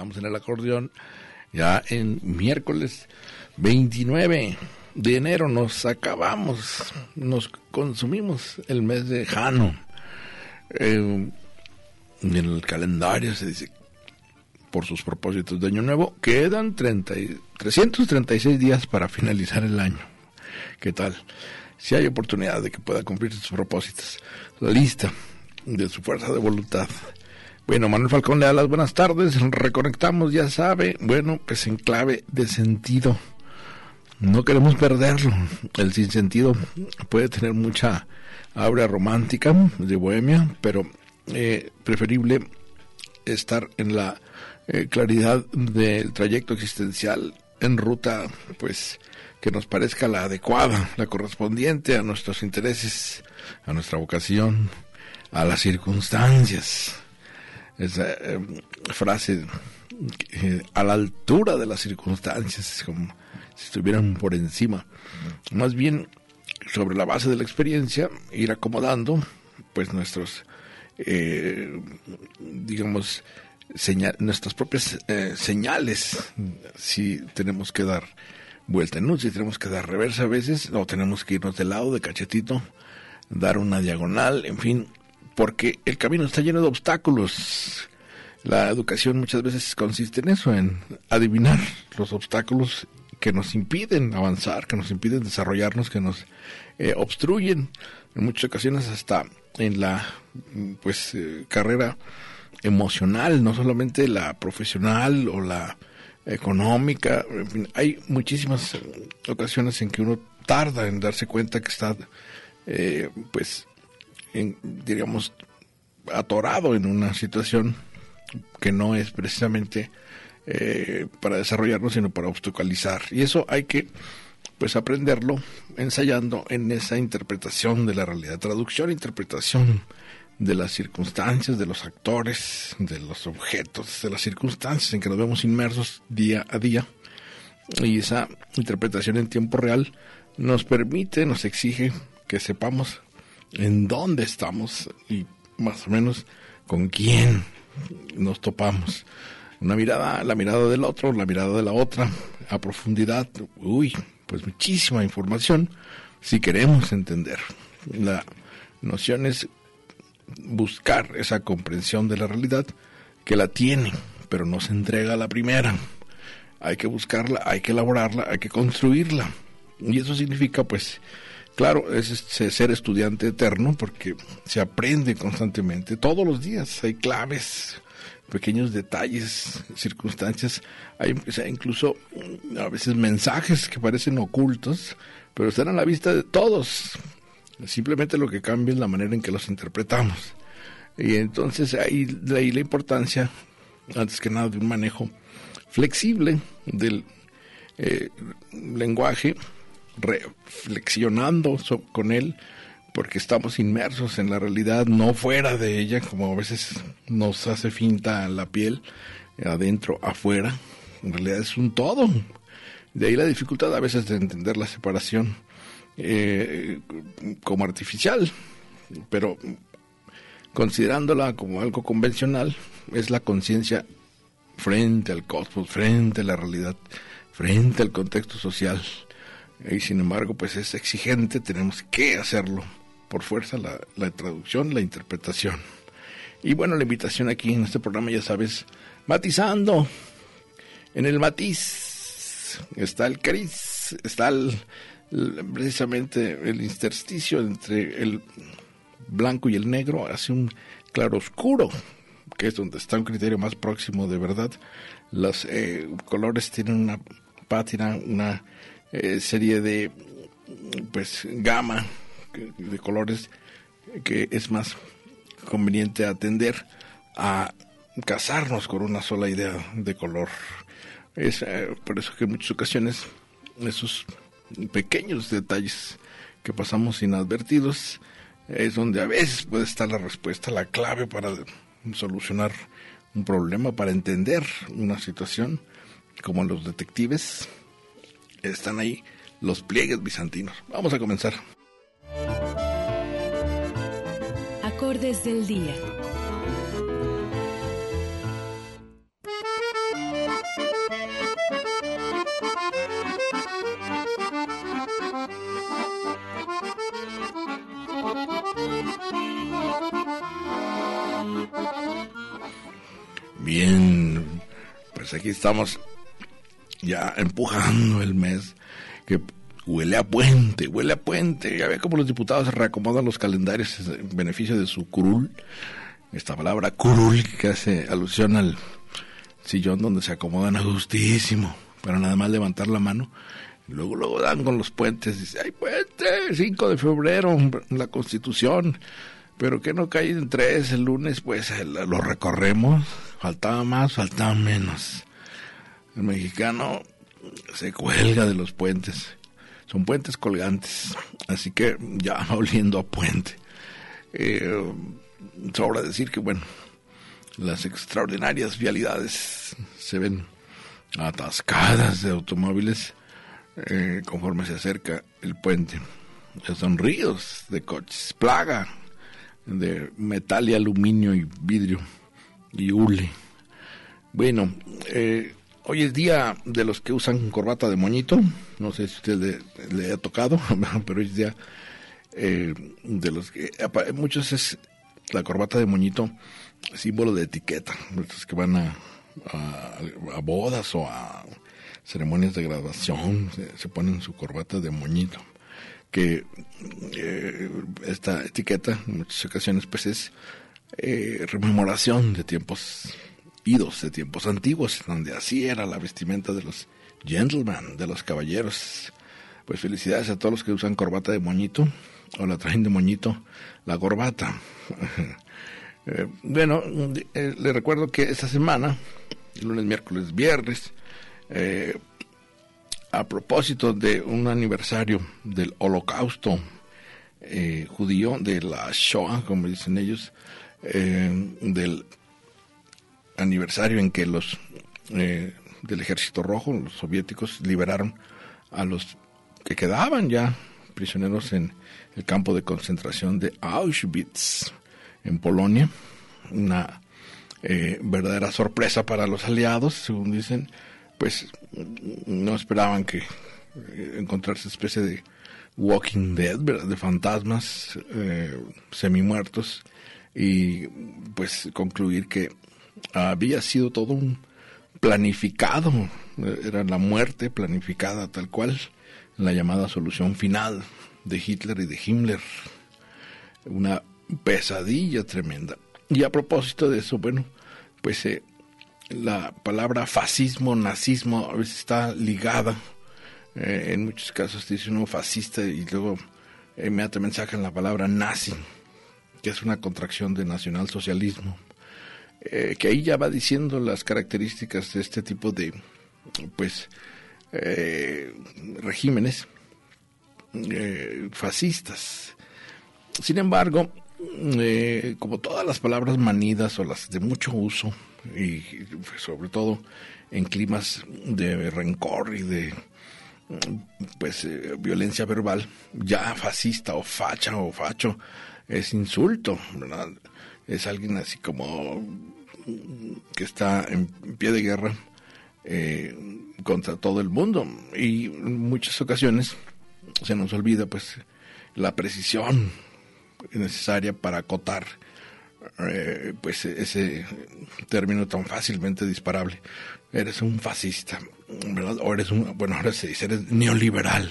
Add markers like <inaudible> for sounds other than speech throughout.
Quedamos en el acordeón. Ya en miércoles 29 de enero nos acabamos, nos consumimos el mes de Jano. Eh, en el calendario se dice, por sus propósitos de Año Nuevo, quedan 30, y- 336 días para finalizar el año. ¿Qué tal? Si hay oportunidad de que pueda cumplir sus propósitos, la lista de su fuerza de voluntad. Bueno, Manuel Falcón le da las buenas tardes, reconectamos, ya sabe, bueno, pues en clave de sentido. No queremos perderlo. El sinsentido puede tener mucha aura romántica de bohemia, pero eh, preferible estar en la eh, claridad del trayecto existencial en ruta, pues que nos parezca la adecuada, la correspondiente a nuestros intereses, a nuestra vocación, a las circunstancias. Esa eh, frase eh, a la altura de las circunstancias, como si estuvieran por encima. Más bien, sobre la base de la experiencia, ir acomodando, pues nuestros, eh, digamos, señal- nuestras propias eh, señales, si tenemos que dar vuelta en luz, si tenemos que dar reversa a veces, o tenemos que irnos de lado, de cachetito, dar una diagonal, en fin, porque el camino está lleno de obstáculos. La educación muchas veces consiste en eso, en adivinar los obstáculos que nos impiden avanzar, que nos impiden desarrollarnos, que nos eh, obstruyen, en muchas ocasiones hasta en la pues eh, carrera emocional, no solamente la profesional o la económica, en fin, hay muchísimas ocasiones en que uno tarda en darse cuenta que está eh, pues en, diríamos atorado en una situación que no es precisamente eh, para desarrollarnos sino para obstaculizar. Y eso hay que pues aprenderlo ensayando en esa interpretación de la realidad. Traducción interpretación de las circunstancias de los actores de los objetos de las circunstancias en que nos vemos inmersos día a día. Y esa interpretación en tiempo real nos permite nos exige que sepamos en dónde estamos y más o menos con quién nos topamos. Una mirada, la mirada del otro, la mirada de la otra, a profundidad, uy, pues muchísima información si queremos entender. La noción es buscar esa comprensión de la realidad que la tiene, pero no se entrega a la primera. Hay que buscarla, hay que elaborarla, hay que construirla. Y eso significa, pues, Claro, es este ser estudiante eterno porque se aprende constantemente, todos los días hay claves, pequeños detalles, circunstancias, hay incluso mm, a veces mensajes que parecen ocultos, pero están a la vista de todos. Simplemente lo que cambia es la manera en que los interpretamos. Y entonces ahí, de ahí la importancia, antes que nada, de un manejo flexible del eh, lenguaje reflexionando con él, porque estamos inmersos en la realidad, no fuera de ella, como a veces nos hace finta la piel, adentro, afuera. En realidad es un todo. De ahí la dificultad a veces de entender la separación eh, como artificial, pero considerándola como algo convencional, es la conciencia frente al cosmos, frente a la realidad, frente al contexto social. Y sin embargo, pues es exigente, tenemos que hacerlo por fuerza, la, la traducción, la interpretación. Y bueno, la invitación aquí en este programa, ya sabes, matizando. En el matiz está el cariz, está el, precisamente el intersticio entre el blanco y el negro, hace un claro oscuro, que es donde está un criterio más próximo de verdad, los eh, colores tienen una pátina, una eh, serie de pues gama de colores que es más conveniente atender a casarnos con una sola idea de color. Es eh, por eso que en muchas ocasiones esos pequeños detalles que pasamos inadvertidos es donde a veces puede estar la respuesta, la clave para solucionar un problema, para entender una situación, como los detectives están ahí los pliegues bizantinos. Vamos a comenzar. Acordes del día. Bien, pues aquí estamos ya empujando el mes que huele a puente, huele a puente. Ya ve cómo los diputados se reacomodan los calendarios en beneficio de su curul. Esta palabra curul que hace alusión al sillón donde se acomodan a justísimo para nada más levantar la mano. Luego, luego dan con los puentes. Dice, hay puente, 5 de febrero, la constitución. Pero que no cae en tres el lunes, pues lo recorremos. Faltaba más, faltaba menos. El mexicano se cuelga de los puentes. Son puentes colgantes, así que ya va oliendo a puente. Eh, sobra decir que, bueno, las extraordinarias vialidades se ven atascadas de automóviles eh, conforme se acerca el puente. Son ríos de coches, plaga de metal y aluminio y vidrio y hule. Bueno, eh, hoy es día de los que usan corbata de moñito. No sé si usted le, ha tocado, <laughs> pero hoy es día eh, de los que. Muchos es la corbata de moñito símbolo de etiqueta. Los que van a, a, bodas o a ceremonias de graduación se, ponen su corbata de moñito. Que eh, esta etiqueta en muchas ocasiones pues es eh, rememoración de tiempos idos, de tiempos antiguos, donde así era la vestimenta de los gentlemen, de los caballeros. Pues felicidades a todos los que usan corbata de moñito o la traen de moñito la corbata. <laughs> Eh, bueno, eh, le recuerdo que esta semana, lunes, miércoles, viernes, a propósito de un aniversario del holocausto judío, de la Shoah, como dicen ellos, eh, del aniversario en que los eh, del ejército rojo, los soviéticos, liberaron a los que quedaban ya prisioneros en el campo de concentración de Auschwitz, en Polonia. Una eh, verdadera sorpresa para los aliados, según dicen, pues no esperaban que encontrarse especie de Walking Dead, de fantasmas semi muertos y pues concluir que había sido todo un planificado, era la muerte planificada tal cual, la llamada solución final de Hitler y de Himmler, una pesadilla tremenda. Y a propósito de eso, bueno, pues eh, la palabra fascismo, nazismo a veces está ligada, eh, en muchos casos dice uno fascista y luego inmediatamente sacan la palabra nazi que es una contracción de nacionalsocialismo, eh, que ahí ya va diciendo las características de este tipo de pues eh, regímenes eh, fascistas. Sin embargo, como todas las palabras manidas o las de mucho uso, y sobre todo en climas de rencor y de pues violencia verbal, ya fascista o facha o facho, es insulto, ¿verdad? Es alguien así como que está en pie de guerra eh, contra todo el mundo. Y en muchas ocasiones se nos olvida pues la precisión necesaria para acotar eh, pues ese término tan fácilmente disparable. Eres un fascista ¿verdad? o eres un bueno ahora se dice eres neoliberal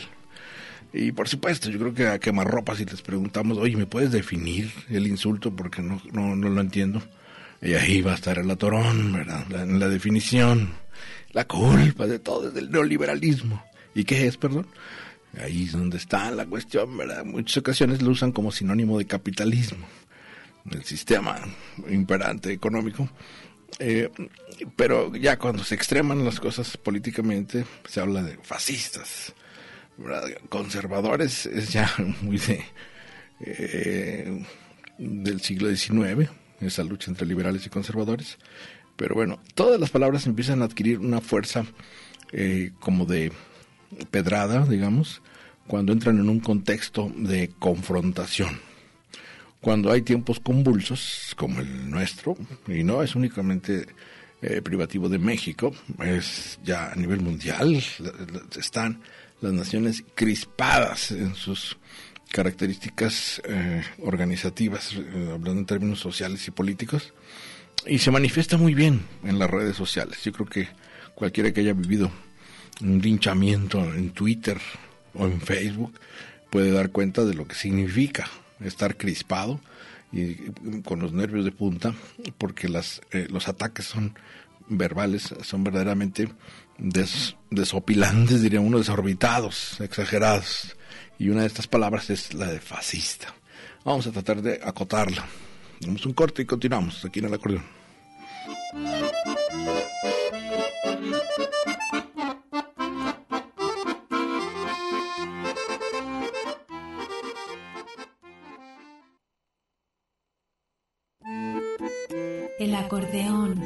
y por supuesto, yo creo que a quemarropa si les preguntamos, oye, ¿me puedes definir el insulto? Porque no, no, no lo entiendo. Y ahí va a estar el atorón, ¿verdad? La, la definición, la culpa de todo es del neoliberalismo. ¿Y qué es, perdón? Ahí es donde está la cuestión, ¿verdad? muchas ocasiones lo usan como sinónimo de capitalismo, el sistema imperante económico. Eh, pero ya cuando se extreman las cosas políticamente, se habla de fascistas, conservadores, es ya <laughs> muy de, eh, del siglo XIX, esa lucha entre liberales y conservadores. Pero bueno, todas las palabras empiezan a adquirir una fuerza eh, como de pedrada, digamos, cuando entran en un contexto de confrontación. Cuando hay tiempos convulsos, como el nuestro, y no es únicamente eh, privativo de México, es ya a nivel mundial, están las naciones crispadas en sus características eh, organizativas, eh, hablando en términos sociales y políticos, y se manifiesta muy bien en las redes sociales. Yo creo que cualquiera que haya vivido un linchamiento en Twitter o en Facebook puede dar cuenta de lo que significa estar crispado y con los nervios de punta porque las, eh, los ataques son verbales, son verdaderamente desopilantes, diría uno, desorbitados, exagerados. Y una de estas palabras es la de fascista. Vamos a tratar de acotarla. Damos un corte y continuamos aquí en el acordeón. El acordeón.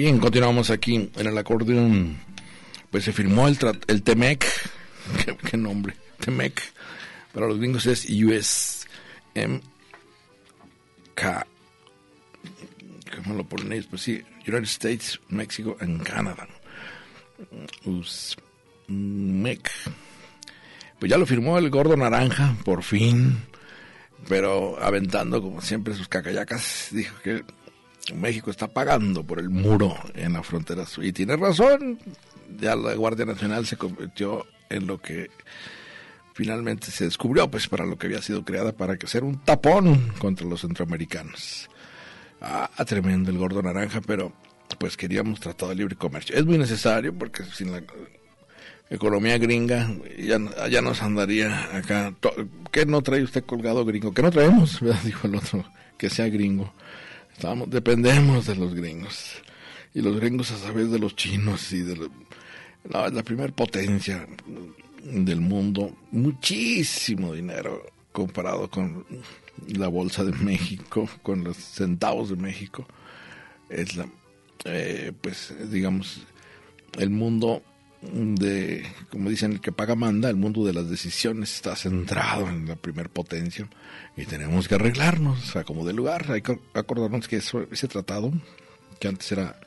Bien, continuamos aquí en el acordeón. Pues se firmó el, el TEMEC. <laughs> ¿Qué, nombre? TEMEC. Para los gringos es USMK. ¿Cómo lo ellos? Pues sí, United States, México and Canada. USMEC. Pues ya lo firmó el gordo naranja, por fin. Pero aventando, como siempre, sus cacayacas. Dijo que México está pagando por el muro en la frontera sur. Y tiene razón, ya la Guardia Nacional se convirtió en lo que finalmente se descubrió, pues para lo que había sido creada, para que ser un tapón contra los centroamericanos. Ah, tremendo el gordo naranja, pero pues queríamos tratado de libre comercio. Es muy necesario porque sin la economía gringa ya, ya nos andaría acá. ¿Qué no trae usted colgado gringo? ¿Qué no traemos? <laughs> Dijo el otro, que sea gringo dependemos de los gringos. Y los gringos a través de los chinos y de la primera potencia del mundo. Muchísimo dinero comparado con la bolsa de México, con los centavos de México. Es la, eh, pues, digamos, el mundo de, como dicen, el que paga manda, el mundo de las decisiones está centrado en la primer potencia y tenemos que arreglarnos a como de lugar. Hay que acordarnos que ese tratado, que antes era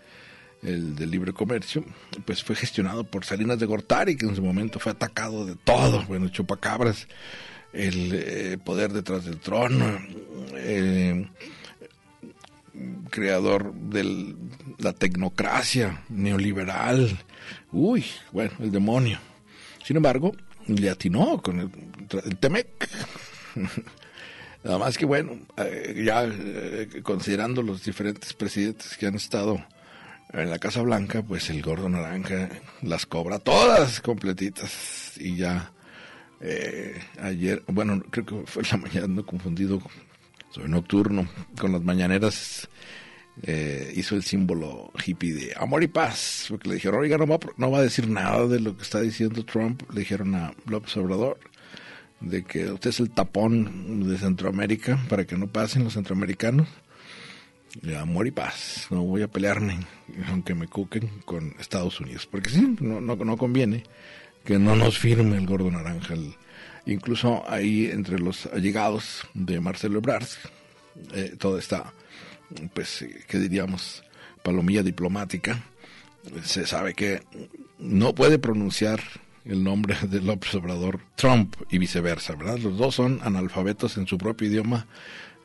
el del libre comercio, pues fue gestionado por Salinas de Gortari, que en su momento fue atacado de todo, bueno, chupacabras, el eh, poder detrás del trono, eh, creador de la tecnocracia neoliberal, uy, bueno, el demonio. Sin embargo, le atinó con el, Temec. <laughs> Nada más que bueno, eh, ya eh, considerando los diferentes presidentes que han estado en la Casa Blanca, pues el gordo naranja las cobra todas completitas y ya eh, ayer, bueno, creo que fue la mañana, no confundido, soy nocturno. Con las mañaneras eh, hizo el símbolo hippie de amor y paz, porque le dijeron, oiga, no va, no va a decir nada de lo que está diciendo Trump. Le dijeron a López Obrador de que usted es el tapón de Centroamérica para que no pasen los centroamericanos. Amor y paz, no voy a pelearme, aunque me cuquen con Estados Unidos, porque sí, no, no, no conviene que no nos firme el gordo naranja. Incluso ahí entre los allegados de Marcelo Ebrard, eh, toda esta, pues, que diríamos, palomilla diplomática, se sabe que no puede pronunciar el nombre de López Obrador Trump y viceversa, ¿verdad? Los dos son analfabetos en su propio idioma,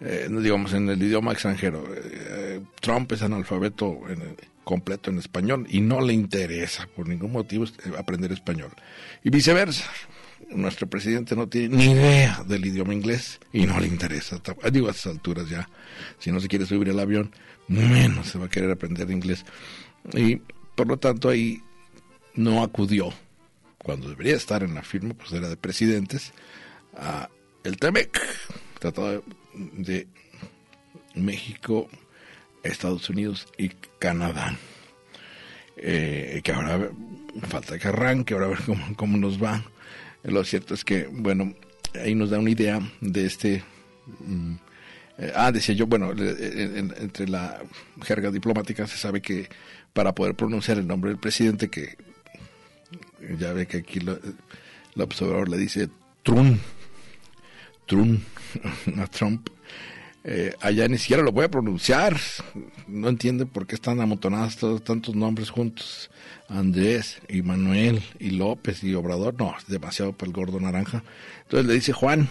eh, digamos en el idioma extranjero. Eh, Trump es analfabeto en completo en español y no le interesa por ningún motivo aprender español. Y viceversa. Nuestro presidente no tiene ni idea del idioma inglés y no le interesa. Digo, a estas alturas ya, si no se quiere subir el avión, menos se va a querer aprender inglés. Y por lo tanto ahí no acudió cuando debería estar en la firma, pues era de presidentes, a el TEMEC, Tratado de México, Estados Unidos y Canadá. Eh, que ahora falta que arranque, ahora a ver cómo, cómo nos va. Lo cierto es que, bueno, ahí nos da una idea de este... Mm, eh, ah, decía yo, bueno, entre la jerga diplomática se sabe que para poder pronunciar el nombre del presidente, que ya ve que aquí lo, el observador le dice Trump, Trump <laughs> a Trump. Eh, allá ni siquiera lo voy a pronunciar. No entiende por qué están amontonados todos tantos nombres juntos. Andrés y Manuel y López y Obrador. No, es demasiado para el gordo naranja. Entonces le dice Juan,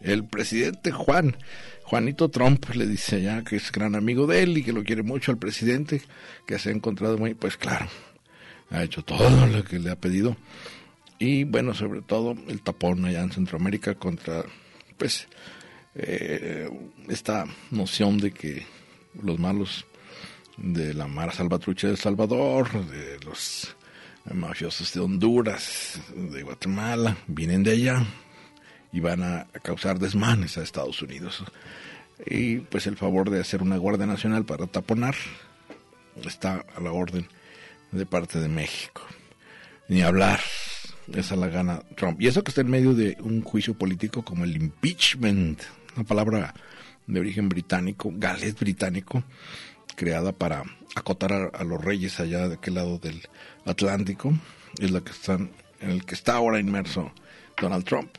el presidente Juan, Juanito Trump, le dice allá que es gran amigo de él y que lo quiere mucho al presidente, que se ha encontrado muy, pues claro, ha hecho todo <laughs> lo que le ha pedido. Y bueno, sobre todo el tapón allá en Centroamérica contra, pues, eh, esta noción de que los malos de la Mara Salvatrucha de El Salvador, de los mafiosos de Honduras, de Guatemala, vienen de allá y van a causar desmanes a Estados Unidos. Y pues el favor de hacer una Guardia Nacional para taponar está a la orden de parte de México. Ni hablar, esa la gana Trump. Y eso que está en medio de un juicio político como el impeachment, una palabra de origen británico, galés británico, creada para acotar a, los reyes allá de aquel lado del Atlántico, es la que están, en el que está ahora inmerso Donald Trump.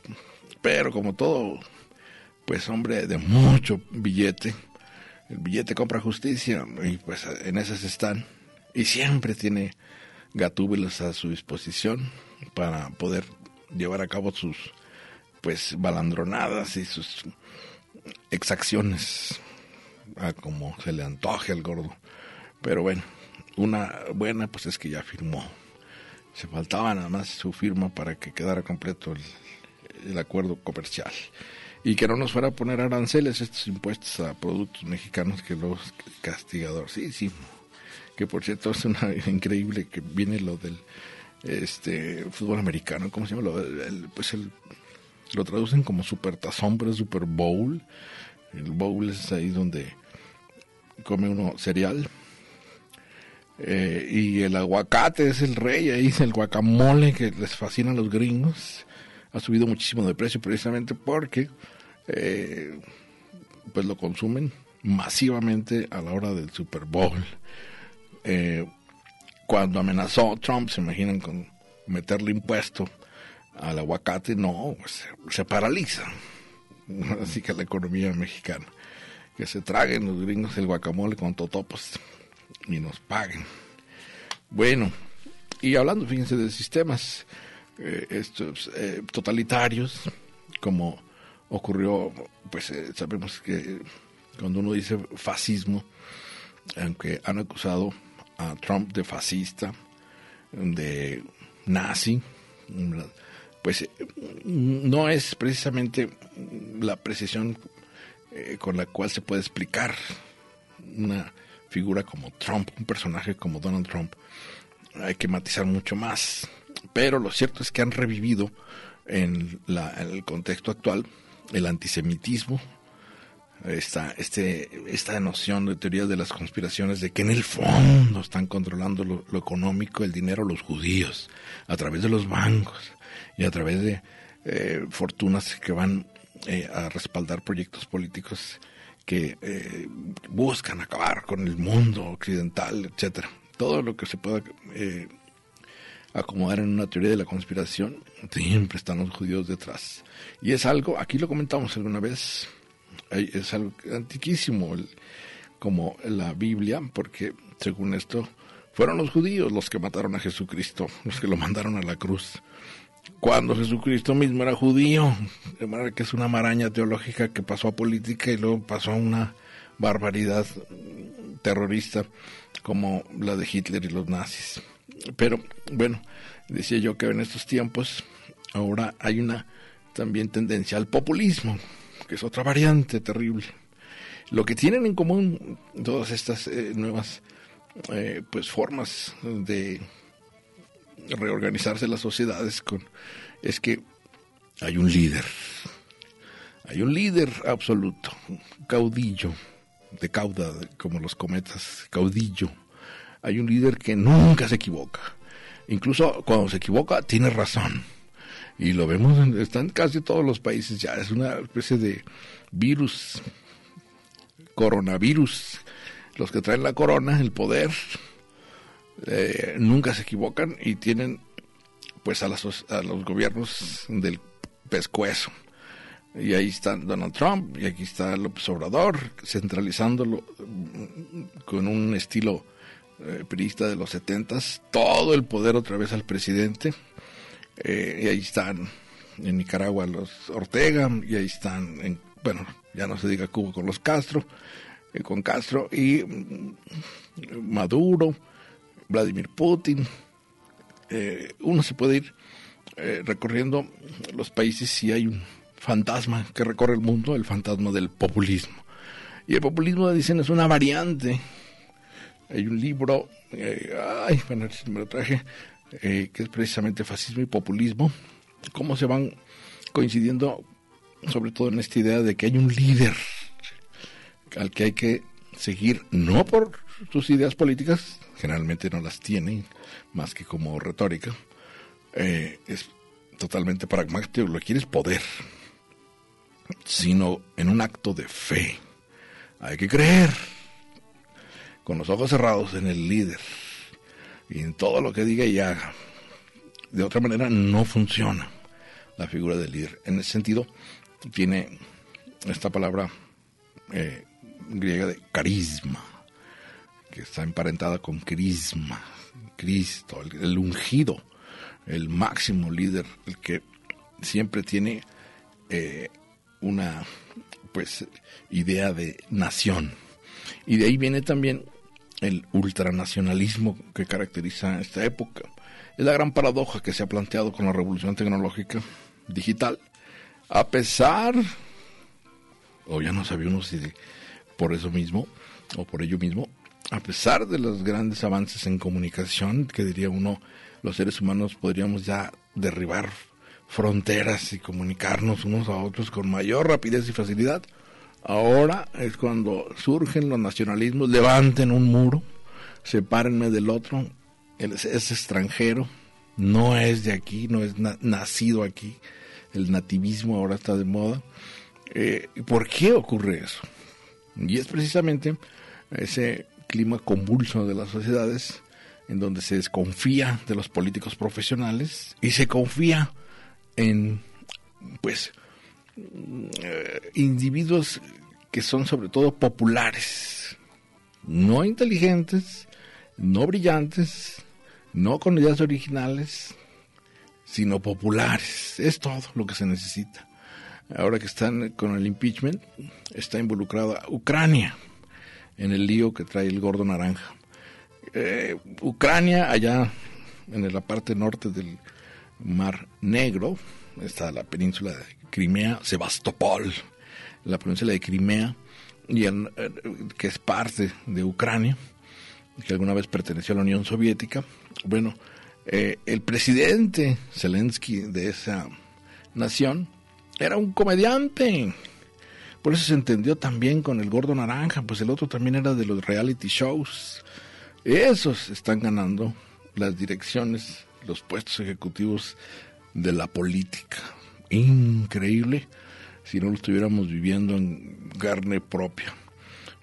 Pero como todo, pues hombre de mucho billete, el billete compra justicia y pues en esas están y siempre tiene gatúbelos a su disposición para poder llevar a cabo sus pues balandronadas y sus exacciones a como se le antoje al gordo. Pero bueno, una buena pues es que ya firmó. Se faltaba nada más su firma para que quedara completo el, el acuerdo comercial y que no nos fuera a poner aranceles estos impuestos a productos mexicanos que los castigador. Sí, sí, que por cierto es una <laughs> increíble que viene lo del este fútbol americano, ¿cómo se llama? Lo, pues el, lo traducen como super tazón, pero es super bowl. El bowl es ahí donde come uno cereal. Eh, y el aguacate es el rey, ahí es el guacamole que les fascina a los gringos. Ha subido muchísimo de precio precisamente porque eh, pues lo consumen masivamente a la hora del Super Bowl. Eh, cuando amenazó Trump, se imaginan con meterle impuesto al aguacate, no, se, paraliza. <laughs> Así que la economía mexicana, que se traguen los gringos el guacamole con totopos y nos paguen. Bueno, y hablando, fíjense, de sistemas eh, estos eh, totalitarios, como ocurrió, pues sabemos que cuando uno dice fascismo, aunque han acusado a Trump de fascista, de nazi, pues no es precisamente la precisión eh, con la cual se puede explicar una figura como Trump, un personaje como Donald Trump. Hay que matizar mucho más. Pero lo cierto es que han revivido en, la, en el contexto actual el antisemitismo, esta, este, esta noción de teorías de las conspiraciones de que en el fondo están controlando lo, económico, el dinero, los judíos, a través de los bancos y a través de eh, fortunas que van eh, a respaldar proyectos políticos que eh, buscan acabar con el mundo occidental, etcétera. Todo lo que se pueda acomodar en una teoría de la conspiración, siempre están los judíos detrás. Y es algo, aquí lo comentamos alguna vez, es algo antiquísimo, como la Biblia, porque según esto fueron los judíos los que mataron a Jesucristo, los que lo mandaron a la cruz. Cuando Jesucristo mismo era judío, de manera que es una maraña teológica que pasó a política y luego pasó a una barbaridad terrorista como la de Hitler y los nazis. Pero bueno, decía yo que en estos tiempos ahora hay una también tendencia al populismo, que es otra variante terrible. Lo que tienen en común todas estas eh, nuevas eh, pues formas de reorganizarse las sociedades es que hay un líder, hay un líder absoluto, caudillo, de cauda, como los cometas, caudillo. Hay un líder que nunca se equivoca. Incluso cuando se equivoca, tiene razón y lo vemos, en, está en casi todos los países ya, es una especie de virus, coronavirus, los que traen la corona, el poder, eh, nunca se equivocan y tienen pues a, las, a los gobiernos del pescuezo. Y ahí está Donald Trump y aquí está López Obrador, centralizándolo mm, con un estilo eh, de los setentas, todo el poder otra vez al presidente eh, y ahí están en Nicaragua los Ortega, y ahí están, en, bueno, ya no se diga Cuba con los Castro, eh, con Castro, y mm, Maduro, Vladimir Putin. Eh, uno se puede ir recorriendo los países si hay un fantasma que recorre el mundo, el fantasma del populismo. Y el populismo, dicen, es una variante. Hay un libro, ay, bueno, me lo traje, eh, que es precisamente fascismo y populismo, cómo se van coincidiendo sobre todo en esta idea de que hay un líder al que hay que seguir, no por sus ideas políticas, generalmente no las tienen, más que como retórica, eh, es totalmente pragmático, lo que quiere es poder, sino en un acto de fe. Hay que creer con los ojos cerrados en el líder y en todo lo que diga y haga. De otra manera no funciona la figura del líder. En ese sentido, tiene esta palabra eh, griega de carisma, que está emparentada con crisma, Cristo, el, ungido, el máximo líder, el que siempre tiene eh, una pues idea de nación. Y de ahí viene también el ultranacionalismo que caracteriza esta época. Es la gran paradoja que se ha planteado con la revolución tecnológica digital. A pesar, o ya no sabía uno si por eso mismo, o por ello mismo, a pesar de los grandes avances en comunicación, que diría uno, los seres humanos podríamos ya derribar fronteras y comunicarnos unos a otros con mayor rapidez y facilidad, Ahora es cuando surgen los nacionalismos, levanten un muro, sepárenme del otro, es, extranjero, no es de aquí, no es nacido aquí, el nativismo ahora está de moda. Eh, ¿Por qué ocurre eso? Y es precisamente ese clima convulso de las sociedades en donde se desconfía de los políticos profesionales y se confía en pues individuos que son sobre todo populares, no inteligentes, no brillantes, no con ideas originales, sino populares. Es todo lo que se necesita. Ahora que están con el impeachment, está involucrada Ucrania en el lío que trae el gordo naranja. Eh, Ucrania, allá en la parte norte del Mar Negro, está la península de Crimea, Sebastopol, la provincia de Crimea, y que es parte de Ucrania, que alguna vez perteneció a la Unión Soviética. Bueno, eh, el presidente Zelensky de esa nación era un comediante, Por eso se entendió también con el gordo naranja, pues el otro también era de los reality shows. Esos están ganando las direcciones, los puestos ejecutivos de la política. Increíble si no lo estuviéramos viviendo en carne propia.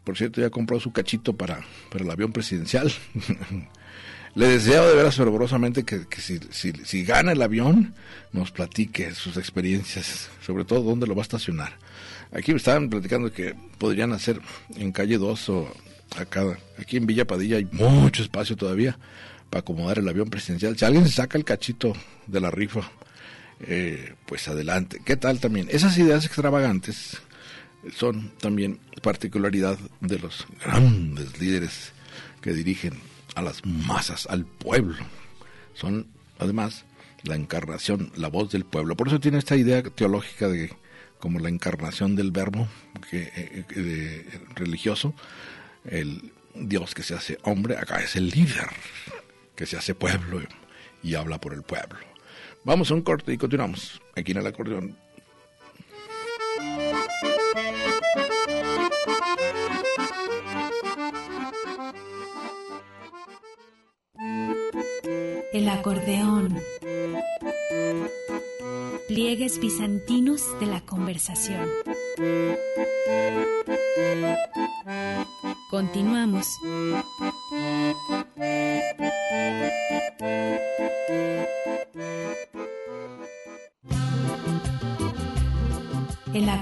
Por cierto, ya compró su cachito para, para el avión presidencial. <laughs> Le deseo de veras fervorosamente que, si, si, gana el avión, nos platique sus experiencias, sobre todo dónde lo va a estacionar. Aquí me estaban platicando que podrían hacer en calle 2 o acá, aquí en Villa Padilla hay mucho espacio todavía para acomodar el avión presidencial. Si alguien se saca el cachito de la rifa, eh, pues adelante. ¿Qué tal también? Esas ideas extravagantes son también particularidad de los grandes líderes que dirigen a las masas, al pueblo. Son, además, la encarnación, la voz del pueblo. Por eso tiene esta idea teológica de como la encarnación del verbo que, eh, religioso, el Dios que se hace hombre, acá es el líder que se hace pueblo y habla por el pueblo. Vamos a un corte y continuamos aquí en el acordeón El acordeón. Pliegues bizantinos de la conversación. Continuamos.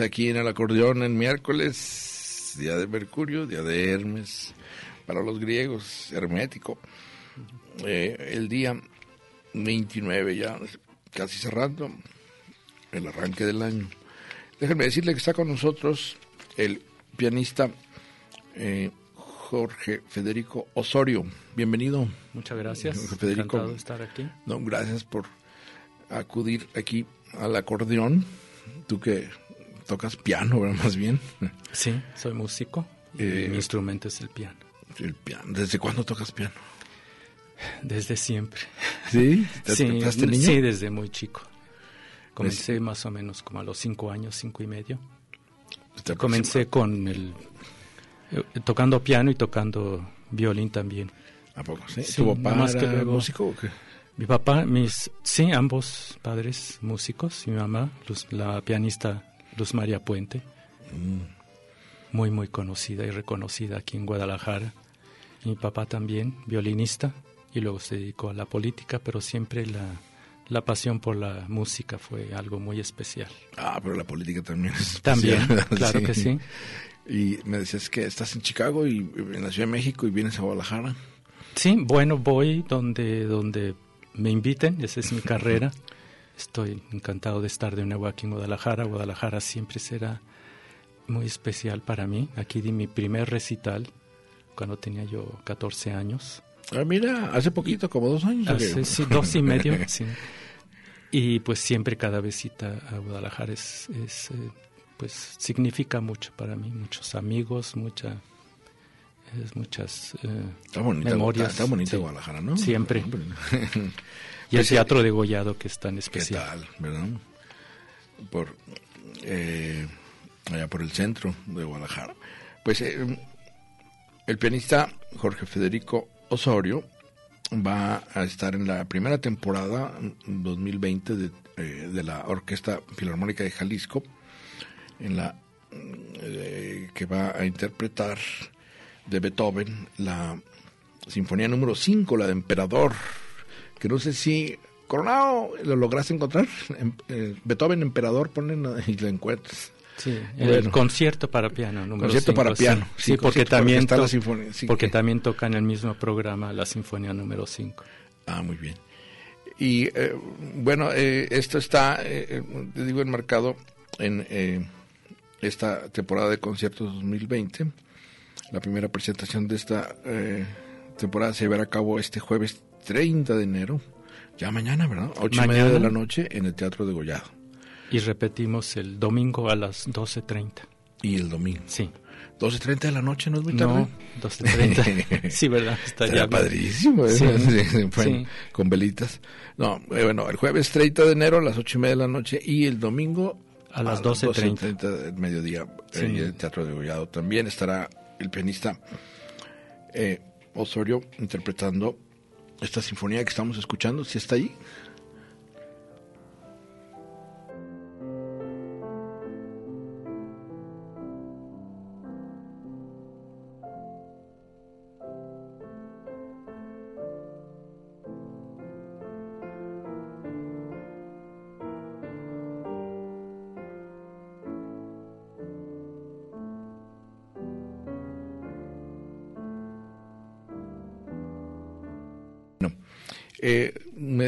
Aquí en el acordeón el miércoles, día de Mercurio, día de Hermes, para los griegos, hermético. Eh, el día 29 ya, casi cerrando el arranque del año. Déjenme decirle que está con nosotros el pianista eh, Jorge Federico Osorio. Bienvenido. Muchas gracias. Federico. Encantado de estar aquí. No, gracias por acudir aquí al acordeón tú que tocas piano, ¿verdad? <laughs> Más bien. Sí, soy músico. Eh, mi instrumento es el piano. El piano. ¿Desde cuándo tocas piano? Desde siempre. ¿Sí? sí, niño? sí, desde muy chico. Comencé más o menos como a los cinco años, cinco y medio. Comencé con el eh, tocando piano y tocando violín también. ¿A poco? Sí. ¿Tu papá era músico o qué? Mi papá, mis, sí, ambos padres músicos, mi mamá, la pianista Luz María Puente, mm. muy, muy conocida y reconocida aquí en Guadalajara. mi papá también, violinista, y luego se dedicó a la política, pero siempre la, la pasión por la música fue algo muy especial. Ah, pero la política también es especial. También, claro que sí. Y me decías que estás en Chicago y en la Ciudad de México y vienes a Guadalajara. Sí, bueno, voy donde, donde me inviten, esa es mi <laughs> carrera. Estoy encantado de estar de nuevo aquí en Guadalajara. Guadalajara siempre será muy especial para mí. Aquí di mi primer recital cuando tenía yo 14 años. Ah, mira, hace poquito, como dos años. Hace, sí, dos y medio, <laughs> sí. Y pues siempre cada visita a Guadalajara es, es eh, pues significa mucho para mí, muchos amigos, mucha es muchas eh, memorias. Está, bonita Guadalajara, ¿no? Siempre. <laughs> y el teatro de Gollado que es tan especial. ¿Qué tal, verdad? Por, eh, allá por el centro de Guadalajara. Pues eh, el pianista Jorge Federico Osorio va a estar en la primera temporada 2020 de, de la Orquesta Filarmónica de Jalisco, en la que va a interpretar de Beethoven, la sinfonía número 5, la de Emperador, que no sé si Coronado lo lograste encontrar. <laughs> Em, eh, Beethoven Emperador, ponen y lo encuentras. Sí, el concierto para piano número Concierto para piano. Sí, porque también porque también toca en el mismo programa la Sinfonía número 5. Ah, muy bien. Y eh, bueno, eh, esto está, eh, te digo, enmarcado en esta temporada de conciertos 2020. La primera presentación de esta temporada se llevará a cabo este jueves 30 de enero, ya mañana, ¿verdad? Ocho y media de la noche en el Teatro de Gollado. Y repetimos el domingo a las 12.30. Y el domingo. Sí. 12.30 de la noche, ¿no es muy tarde? No, 12.30. <laughs> sí, ¿verdad? Estaría padrísimo, ¿eh? Sí, Con velitas. No, eh, bueno, el jueves 30 de enero a las 8 y media de la noche y el domingo a las 12.30 del mediodía en el Teatro de Gollado. También estará el pianista eh, Osorio interpretando esta sinfonía que estamos escuchando. ¿Si está ahí?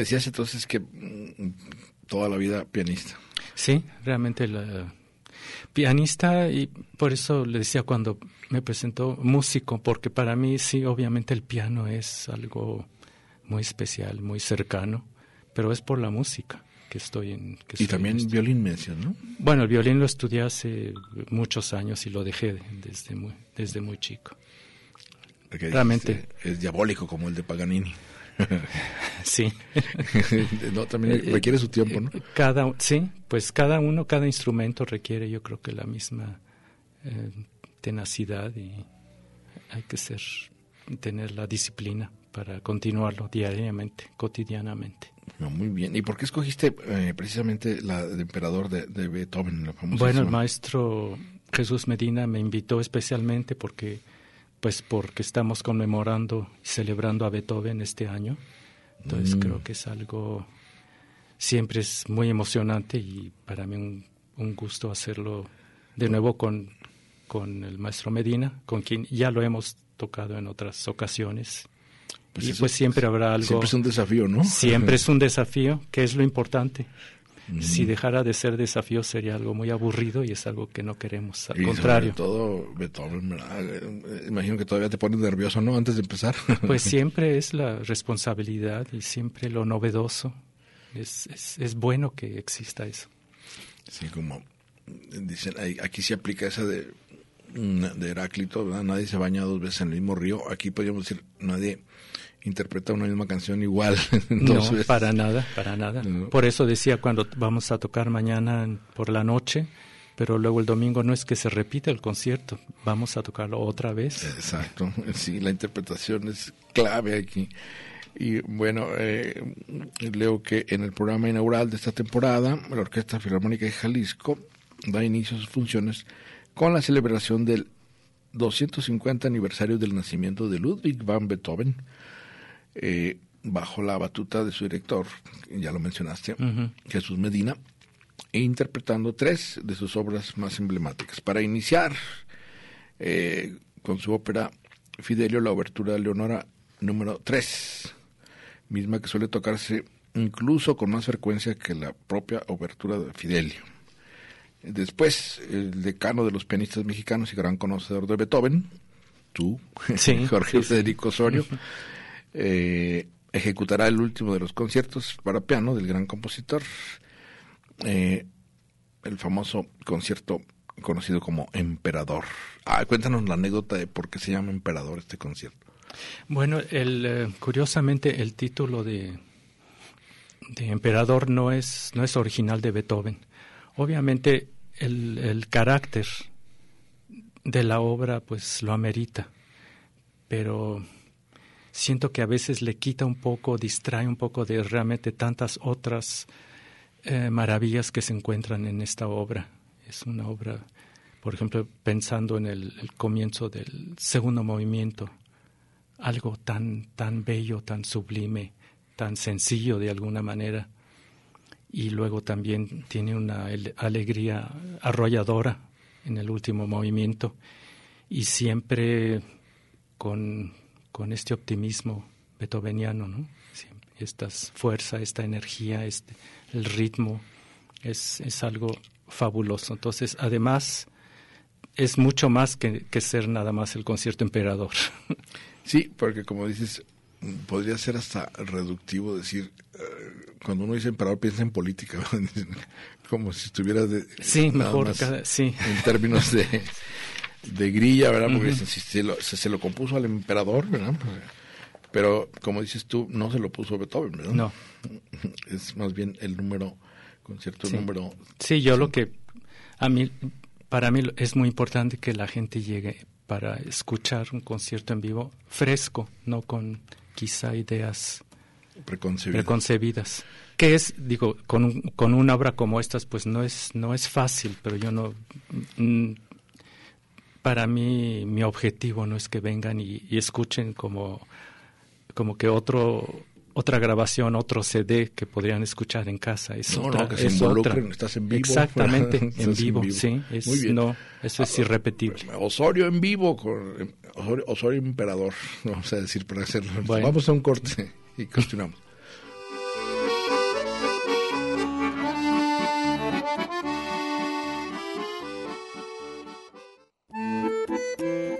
Decías entonces que mm, toda la vida pianista. Sí, realmente la pianista y por eso le decía cuando me presentó músico, porque para mí sí, obviamente el piano es algo muy especial, muy cercano, pero es por la música que estoy en. Que y también violín me decías, ¿no? Bueno, el violín lo estudié hace muchos años y lo dejé desde muy, desde muy chico. Realmente. es diabólico como el de Paganini. <laughs> sí. <laughs> no, también eh, requiere su tiempo, ¿no? Cada, sí, pues cada uno, cada instrumento requiere yo creo que la misma eh, tenacidad y hay que ser, tener la disciplina para continuarlo diariamente, cotidianamente. muy bien. ¿Y por qué escogiste eh, precisamente la de Emperador de, Beethoven? La bueno, el maestro Jesús Medina me invitó especialmente porque pues porque estamos conmemorando y celebrando a Beethoven este año. Entonces mm. creo que es algo, siempre es muy emocionante y para mí un, gusto hacerlo de nuevo con, con el maestro Medina, con quien ya lo hemos tocado en otras ocasiones. Pues y pues siempre habrá algo. Siempre es un desafío, ¿no? Siempre es un desafío, que es lo importante. Si dejara de ser desafío sería algo muy aburrido y es algo que no queremos, al contrario. todo, Beethoven, eh, imagino que todavía te pones nervioso, ¿no? Antes de empezar. <laughs> Pues <laughs> siempre es la responsabilidad y siempre lo novedoso. Es, es, es bueno que exista eso. Sí, como dicen, aquí se aplica esa de, de Heráclito, nadie se baña dos veces en el mismo río. Aquí podríamos decir, nadie interpreta una misma canción igual. <laughs> no, para nada, para nada. Por eso decía cuando vamos a tocar mañana por la noche, pero luego el domingo no es que se repita el concierto, vamos a tocarlo otra vez. Exacto, <laughs> sí, la interpretación es clave aquí. Y bueno, eh, leo que en el programa inaugural de esta temporada, la Orquesta Filarmónica de Jalisco da inicio a sus funciones con la celebración del 250 aniversario del nacimiento de Ludwig van Beethoven, eh, bajo la batuta de su director, ya lo mencionaste, Jesús Medina, e interpretando tres de sus obras más emblemáticas. Para iniciar eh, con su ópera Fidelio, la obertura de Leonora número 3, misma que suele tocarse incluso con más frecuencia que la propia obertura de Fidelio. Después, el decano de los pianistas mexicanos y gran conocedor de Beethoven, tú, <laughs> Jorge Federico Osorio, eh, ejecutará el último de los conciertos para piano del gran compositor, eh, el famoso concierto conocido como Emperador. Ah, cuéntanos la anécdota de por qué se llama Emperador este concierto. Bueno, el, eh, curiosamente el título de, de Emperador no es, no es original de Beethoven. Obviamente el, el carácter de la obra pues lo amerita, pero siento que a veces le quita un poco, distrae un poco de realmente tantas otras eh, maravillas que se encuentran en esta obra. Es una obra, por ejemplo, pensando en el, comienzo del segundo movimiento, algo tan, tan bello, tan sublime, tan sencillo de alguna manera. y luego también tiene una alegría arrolladora en el último movimiento y siempre con, con este optimismo beethoveniano, ¿no? Esta fuerza, esta energía, este, el ritmo, es, es algo fabuloso. Entonces, además, es mucho más que, que ser nada más el concierto emperador. <laughs> Sí, porque como dices, podría ser hasta reductivo decir, eh, cuando uno dice emperador piensa en política, <laughs> como si estuviera de, sí, mejor sí. en términos de, <laughs> de grilla, ¿verdad? Porque si se, lo, se, lo compuso al emperador, ¿verdad? Pero como dices tú, no se lo puso Beethoven, ¿verdad? No. Es más bien el número, con cierto número. Sí, yo lo que, a mí, para mí es muy importante que la gente llegue para escuchar un concierto en vivo fresco, no con quizá ideas preconcebidas. preconcebidas. Que es, digo, con, con una obra como estas, pues no es, no es fácil, pero yo no... Mm, para mí, mi objetivo no es que vengan y, escuchen como, como que otro otra grabación, otro CD que podrían escuchar en casa. Es no, otra, no, que se involucren, estás en vivo. Exactamente, <laughs> en vivo, sí. Muy bien. No, eso es ah, irrepetible. Osorio en vivo, con Osorio, Emperador, <laughs> vamos a decir para hacerlo. Vamos a un corte y continuamos.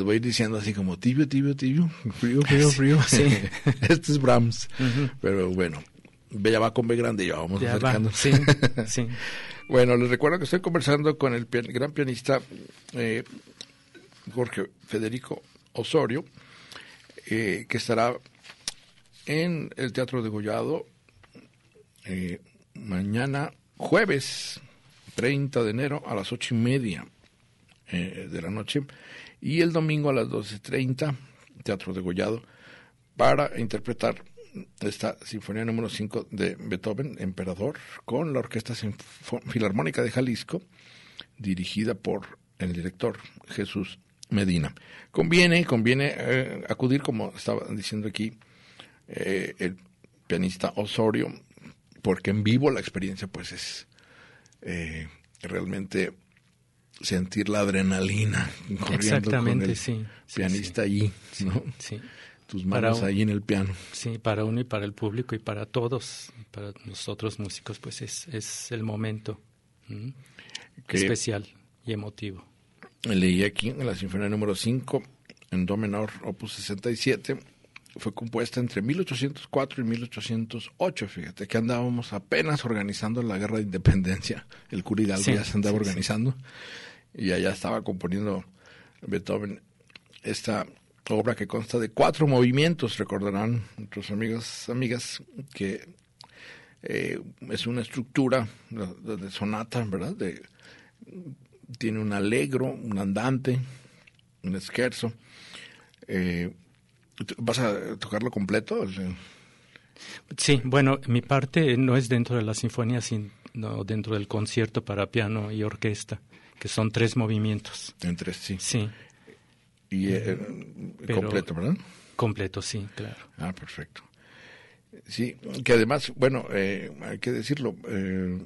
Les voy diciendo así como tibio, tibio, tibio, frío, frío, frío. Sí. <laughs> este es Brahms. Pero bueno, ya va con B grande, ya vamos acercando. Sí, <laughs> sí. bueno, les recuerdo que estoy conversando con el gran pianista eh, Jorge Federico Osorio, eh, que estará en el Teatro de Gollado eh, mañana jueves 30 de enero a las ocho y media de la noche y el domingo a las 12.30, Teatro de Gollado, para interpretar esta Sinfonía número 5 de Beethoven, Emperador, con la Orquesta Filarmónica de Jalisco, dirigida por el director Jesús Medina. Conviene, conviene eh, acudir, como estaba diciendo aquí eh, el pianista Osorio, porque en vivo la experiencia pues es eh, realmente sentir la adrenalina corriendo con el sí, pianista allí, ¿no? Sí. Tus manos ahí en el piano. Sí, para uno y para el público y para todos, para nosotros músicos, pues es, es el momento especial y emotivo. Leí aquí en la Sinfonía número 5, en Do menor, opus 67, fue compuesta entre 1804 y 1808. Fíjate que andábamos apenas organizando la guerra de independencia. El cura Hidalgo ya se andaba organizando y allá estaba componiendo Beethoven esta obra que consta de cuatro movimientos, recordarán nuestros amigos, amigas, que eh, es una estructura de, sonata, ¿verdad? Tiene un alegro, un andante, un scherzo. Eh, ¿Vas a tocarlo completo? Sí, bueno, mi parte no es dentro de la sinfonía, sino dentro del concierto para piano y orquesta que son tres movimientos. En tres, sí. Sí. Y eh, completo, ¿verdad? Completo, sí, claro. Ah, perfecto. Sí, que además, bueno, eh, hay que decirlo, eh,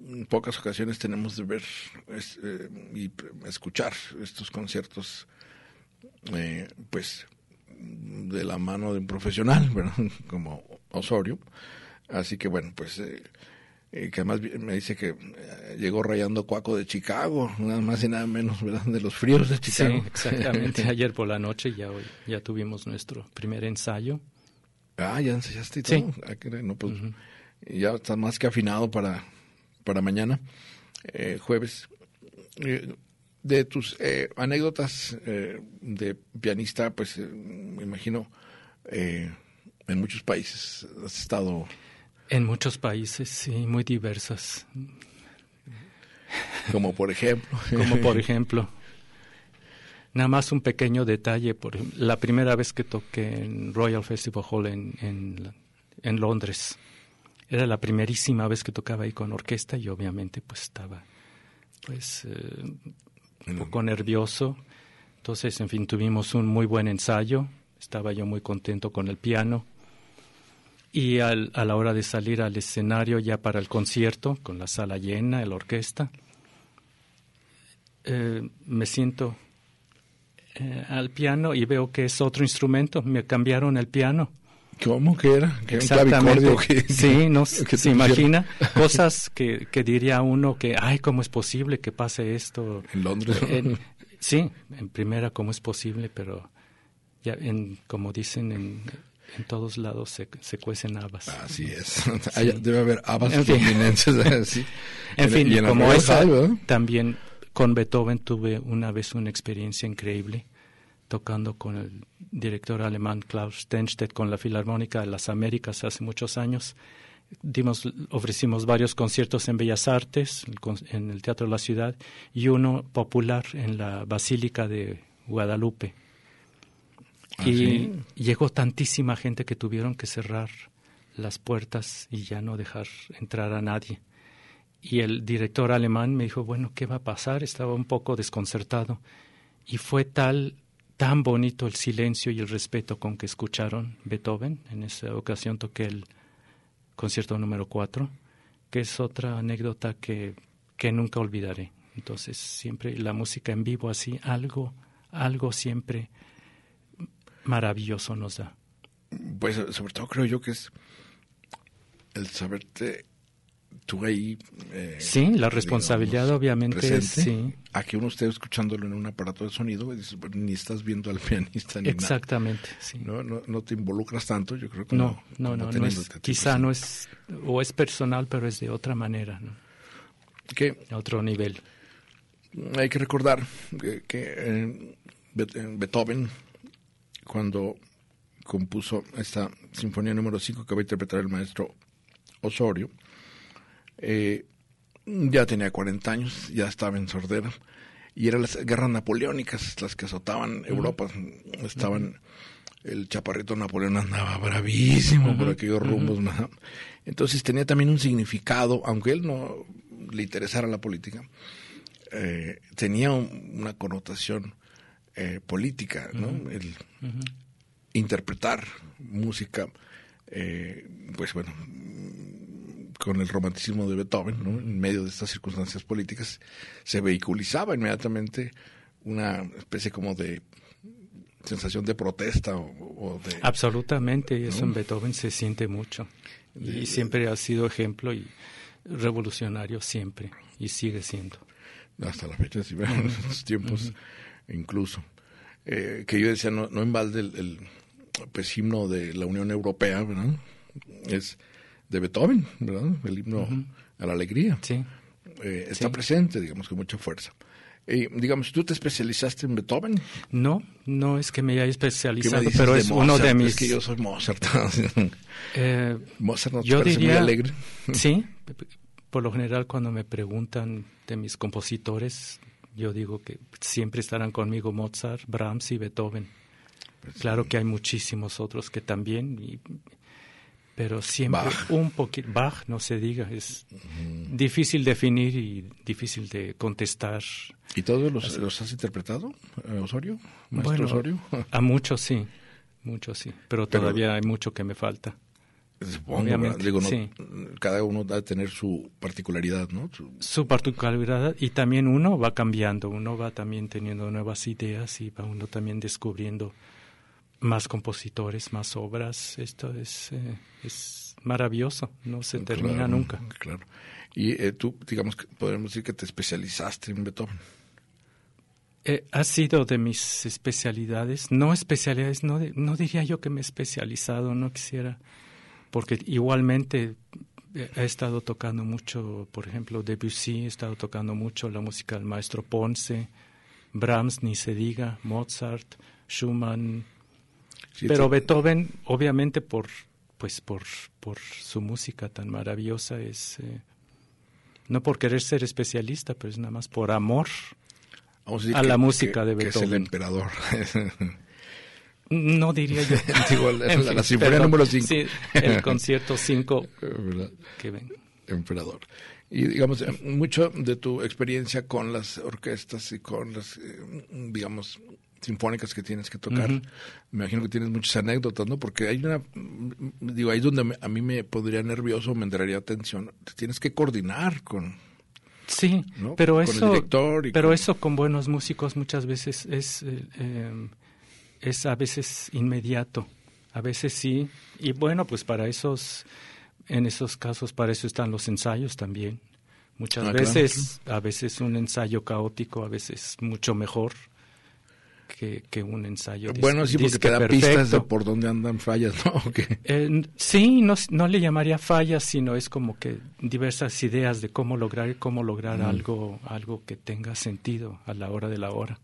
en pocas ocasiones tenemos de ver y escuchar estos conciertos, pues de la mano de un profesional, <laughs> ¿verdad? como Osorio. Así que bueno, pues eh, eh, que además me dice que eh, llegó rayando cuaco de Chicago, nada más y nada menos, ¿verdad? De los fríos de Chicago. Sí, exactamente. <laughs> Ayer por la noche ya hoy, ya tuvimos nuestro primer ensayo. Ah, ya ensayaste y todo. Sí. Ah, no, pues, Ya está más que afinado para, para mañana, eh, jueves. Eh, de tus eh, anécdotas eh, de pianista, pues eh, me imagino eh, en muchos países has estado. En muchos países, sí, muy diversas. Como por ejemplo. Como por <laughs> ejemplo, nada más un pequeño detalle. Por, la primera vez que toqué en Royal Festival Hall en, en, en Londres, era la primerísima vez que tocaba ahí con orquesta y obviamente pues estaba pues eh, un poco nervioso. Entonces, en fin, tuvimos un muy buen ensayo. Estaba yo muy contento con el piano. Y al- a la hora de salir al escenario ya para el concierto, con la sala llena, la orquesta, eh, me siento eh, al piano y veo que es otro instrumento. Me cambiaron el piano. ¿Cómo que era? ¿Que un Exactamente. que- <laughs> Sí, no <laughs> que se imagina <laughs> cosas que, que diría uno que, ay, ¿cómo es posible que pase esto? En Londres. En- sí, en primera, ¿cómo es posible? Pero ya, en, como dicen, en, en todos lados se, se cuecen habas. Así es. Hay- Debe haber habas En fin. londinenses. así. En fin, como esa, también con Beethoven tuve una vez una experiencia increíble tocando con el director alemán Klaus Stenstedt con la Filarmónica de las Américas hace muchos años. Dimos, ofrecimos varios conciertos en Bellas Artes, en el Teatro de la Ciudad, y uno popular en la Basílica de Guadalupe. Ah, y sí. llegó tantísima gente que tuvieron que cerrar las puertas y ya no dejar entrar a nadie. Y el director alemán me dijo, bueno, ¿qué va a pasar? Estaba un poco desconcertado. Y fue tal, tan bonito el silencio y el respeto con que escucharon Beethoven. En esa ocasión toqué el concierto número 4, que es otra anécdota que, que nunca olvidaré. Entonces, siempre la música en vivo así, algo, algo siempre maravilloso nos da. Pues sobre todo creo yo que es el saberte tú ahí. eh, Sí, la responsabilidad digamos, obviamente presente, sí. A que uno esté escuchándolo en un aparato de sonido y dices, "Bueno, ni estás viendo al <laughs> pianista ni Exactamente, sí. ¿no? No, no te involucras tanto, yo creo que No, no, no, no es, a ti quizá no es, o es personal, pero es de otra manera, ¿no? Que a otro nivel. hay que recordar que, eh, Beethoven, cuando compuso esta sinfonía número 5 que va a interpretar el maestro Osorio, eh, ya tenía 40 años, ya estaba en sordera, y eran las guerras napoleónicas las que azotaban Europa. Estaban, el chaparrito Napoleón andaba bravísimo por aquellos rumbos. ¿no? Entonces tenía también un significado, aunque él no le interesara la política, eh, tenía un- una connotación eh, política, ¿no? El interpretar música, eh, pues bueno, con el romanticismo de Beethoven, ¿no? En medio de estas circunstancias políticas, se vehiculizaba inmediatamente una especie como de sensación de protesta o, o de... Absolutamente, y eso en Beethoven se siente mucho. Y siempre ha sido ejemplo y revolucionario siempre, y sigue siendo. hasta la fecha, si ven, <laughs> en esos tiempos incluso. Eh, que yo decía, no, no en balde el, el, pues, himno de la Unión Europea, ¿verdad? Es de Beethoven, ¿verdad? El himno a la alegría. Sí. Eh, está Sí. presente, digamos, con mucha fuerza. Eh, digamos, ¿tú te especializaste en Beethoven? No, no es que me haya ¿Qué me especializado, pero es uno de mis... Es que yo soy Mozart. <laughs> eh, <laughs> Mozart no te yo parece diría, muy alegre. <laughs> sí, por lo general cuando me preguntan de mis compositores, yo digo que siempre estarán conmigo Mozart, Brahms y Beethoven. Pues claro que hay muchísimos otros que también, y- pero siempre Bach. un poquito, Bach, no se diga, es difícil definir y difícil de contestar. ¿Y todos los, los has interpretado, eh, Osorio? ¿Maestro Bueno, Osorio? a muchos sí, muchos sí, pero Pero- todavía hay mucho que me falta. Supongo, sí. cada uno va a tener su particularidad, ¿no? Su- su particularidad y también uno va cambiando, uno va también teniendo nuevas ideas y va uno también descubriendo más compositores, más obras. Esto es, eh, es maravilloso, no se termina nunca. Claro. Y eh, tú, digamos, que podemos decir que te especializaste en Beethoven. Eh, ha sido de mis especialidades, no especialidades, no, de- no diría yo que me he especializado, no quisiera, porque igualmente eh, he estado tocando mucho, por ejemplo, Debussy, he estado tocando mucho la música del maestro Ponce, Brahms, ni se diga, Mozart, Schumann, Sí, pero te- Beethoven, obviamente por, pues por, por su música tan maravillosa, es eh, no por querer ser especialista, pero es nada más por amor. vamos decir a la música de que es el Beethoven. emperador. No diría yo. <laughs> Digo, la- fin, la sinfonía perdón. número cinco. Sí, el concierto 5 <laughs> ¿Verdad? que ven. emperador. Y digamos, mucho de tu experiencia con las orquestas y con las, eh, digamos, sinfónicas que tienes que tocar, me imagino que tienes muchas anécdotas, ¿no? Porque hay una, digo, ahí es donde a mí me pondría nervioso, me entraría atención. Te tienes que coordinar con, Sí, ¿no? pero Con el eso, director y pero con- eso con buenos músicos muchas veces es, eh, eh, es a veces inmediato, a veces sí, y bueno, pues para esos, en esos casos para eso están los ensayos también. Muchas Ah, claro, veces, a veces un ensayo caótico, a veces mucho mejor que, que un ensayo. Bueno, sí, porque te da pistas de perfecto. por dónde andan fallas, ¿no? <laughs> Eh, sí, no, no le llamaría fallas, sino es como que diversas ideas de cómo lograr cómo lograr algo algo que tenga sentido a la hora de la hora.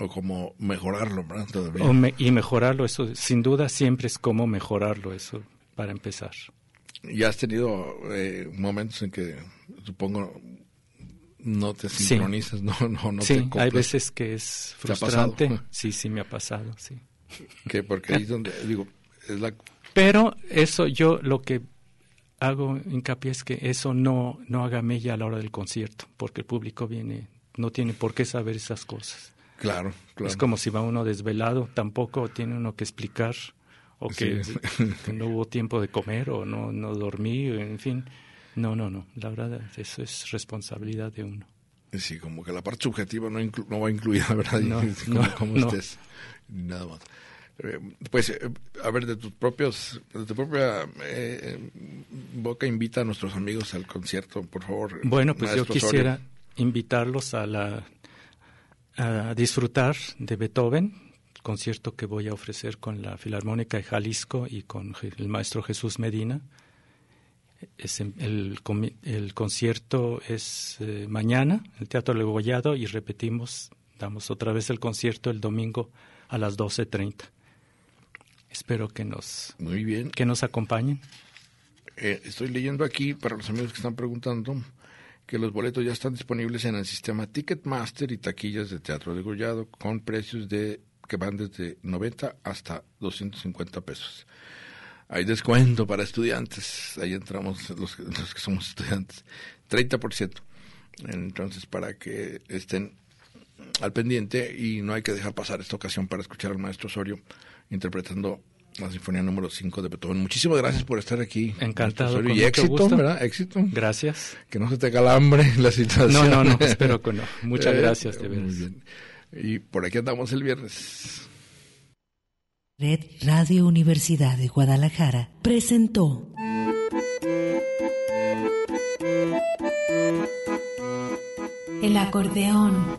O como mejorarlo, ¿verdad? Todavía. O me- y mejorarlo, eso sin duda siempre es cómo mejorarlo, eso para empezar. ¿Ya has tenido eh, momentos en que, supongo, no te Sí. sincronizas, <laughs> no, no, no te sí, hay acoplas? veces que es ¿Te ha frustrante. <laughs> Sí, sí me ha pasado, sí. que porque ahí es donde digo es la Pero eso yo lo que hago hincapié es que eso no, no haga mella a la hora del concierto, porque el público viene, no tiene por qué saber esas cosas. claro claro Es como si va uno desvelado, tampoco tiene uno que explicar, o que, Sí. que no hubo tiempo de comer, o no, no dormí, en fin. No, no, no, la verdad, eso es responsabilidad de uno. sí como que la parte subjetiva no inclu- no va incluida <laughs> verdad No, como, no, como no. estés nada más Eh, pues eh, a ver de tus propios de tu propia eh, boca invita a nuestros amigos al concierto por favor Bueno, pues yo quisiera invitarlos a la a disfrutar de Beethoven, concierto que voy a ofrecer con la Filarmónica de Jalisco y con el maestro Jesús Medina. Es el, concierto es eh, mañana, en el Teatro Legollado, y repetimos, damos otra vez el concierto el domingo a las 12.30. Espero que nos, muy bien que nos acompañen. Eh, estoy leyendo aquí para los amigos que están preguntando que los boletos ya están disponibles en el sistema Ticketmaster y taquillas de Teatro de Gollado con precios de que van desde 90 hasta 250 pesos. Hay descuento para estudiantes, ahí entramos los, los que somos estudiantes, 30%. Entonces, para que estén al pendiente y no hay que dejar pasar esta ocasión para escuchar al maestro Osorio interpretando la Sinfonía número 5 de Beethoven. Muchísimas gracias por estar aquí. Encantado, con Y mucho éxito, gusto. ¿verdad? Éxito. Gracias. Que no se te calambre la situación. No, no, no, espero que no. Muchas <laughs> Eh, gracias, de Muy bien. Y por aquí andamos el viernes. Red Radio Universidad de Guadalajara presentó El acordeón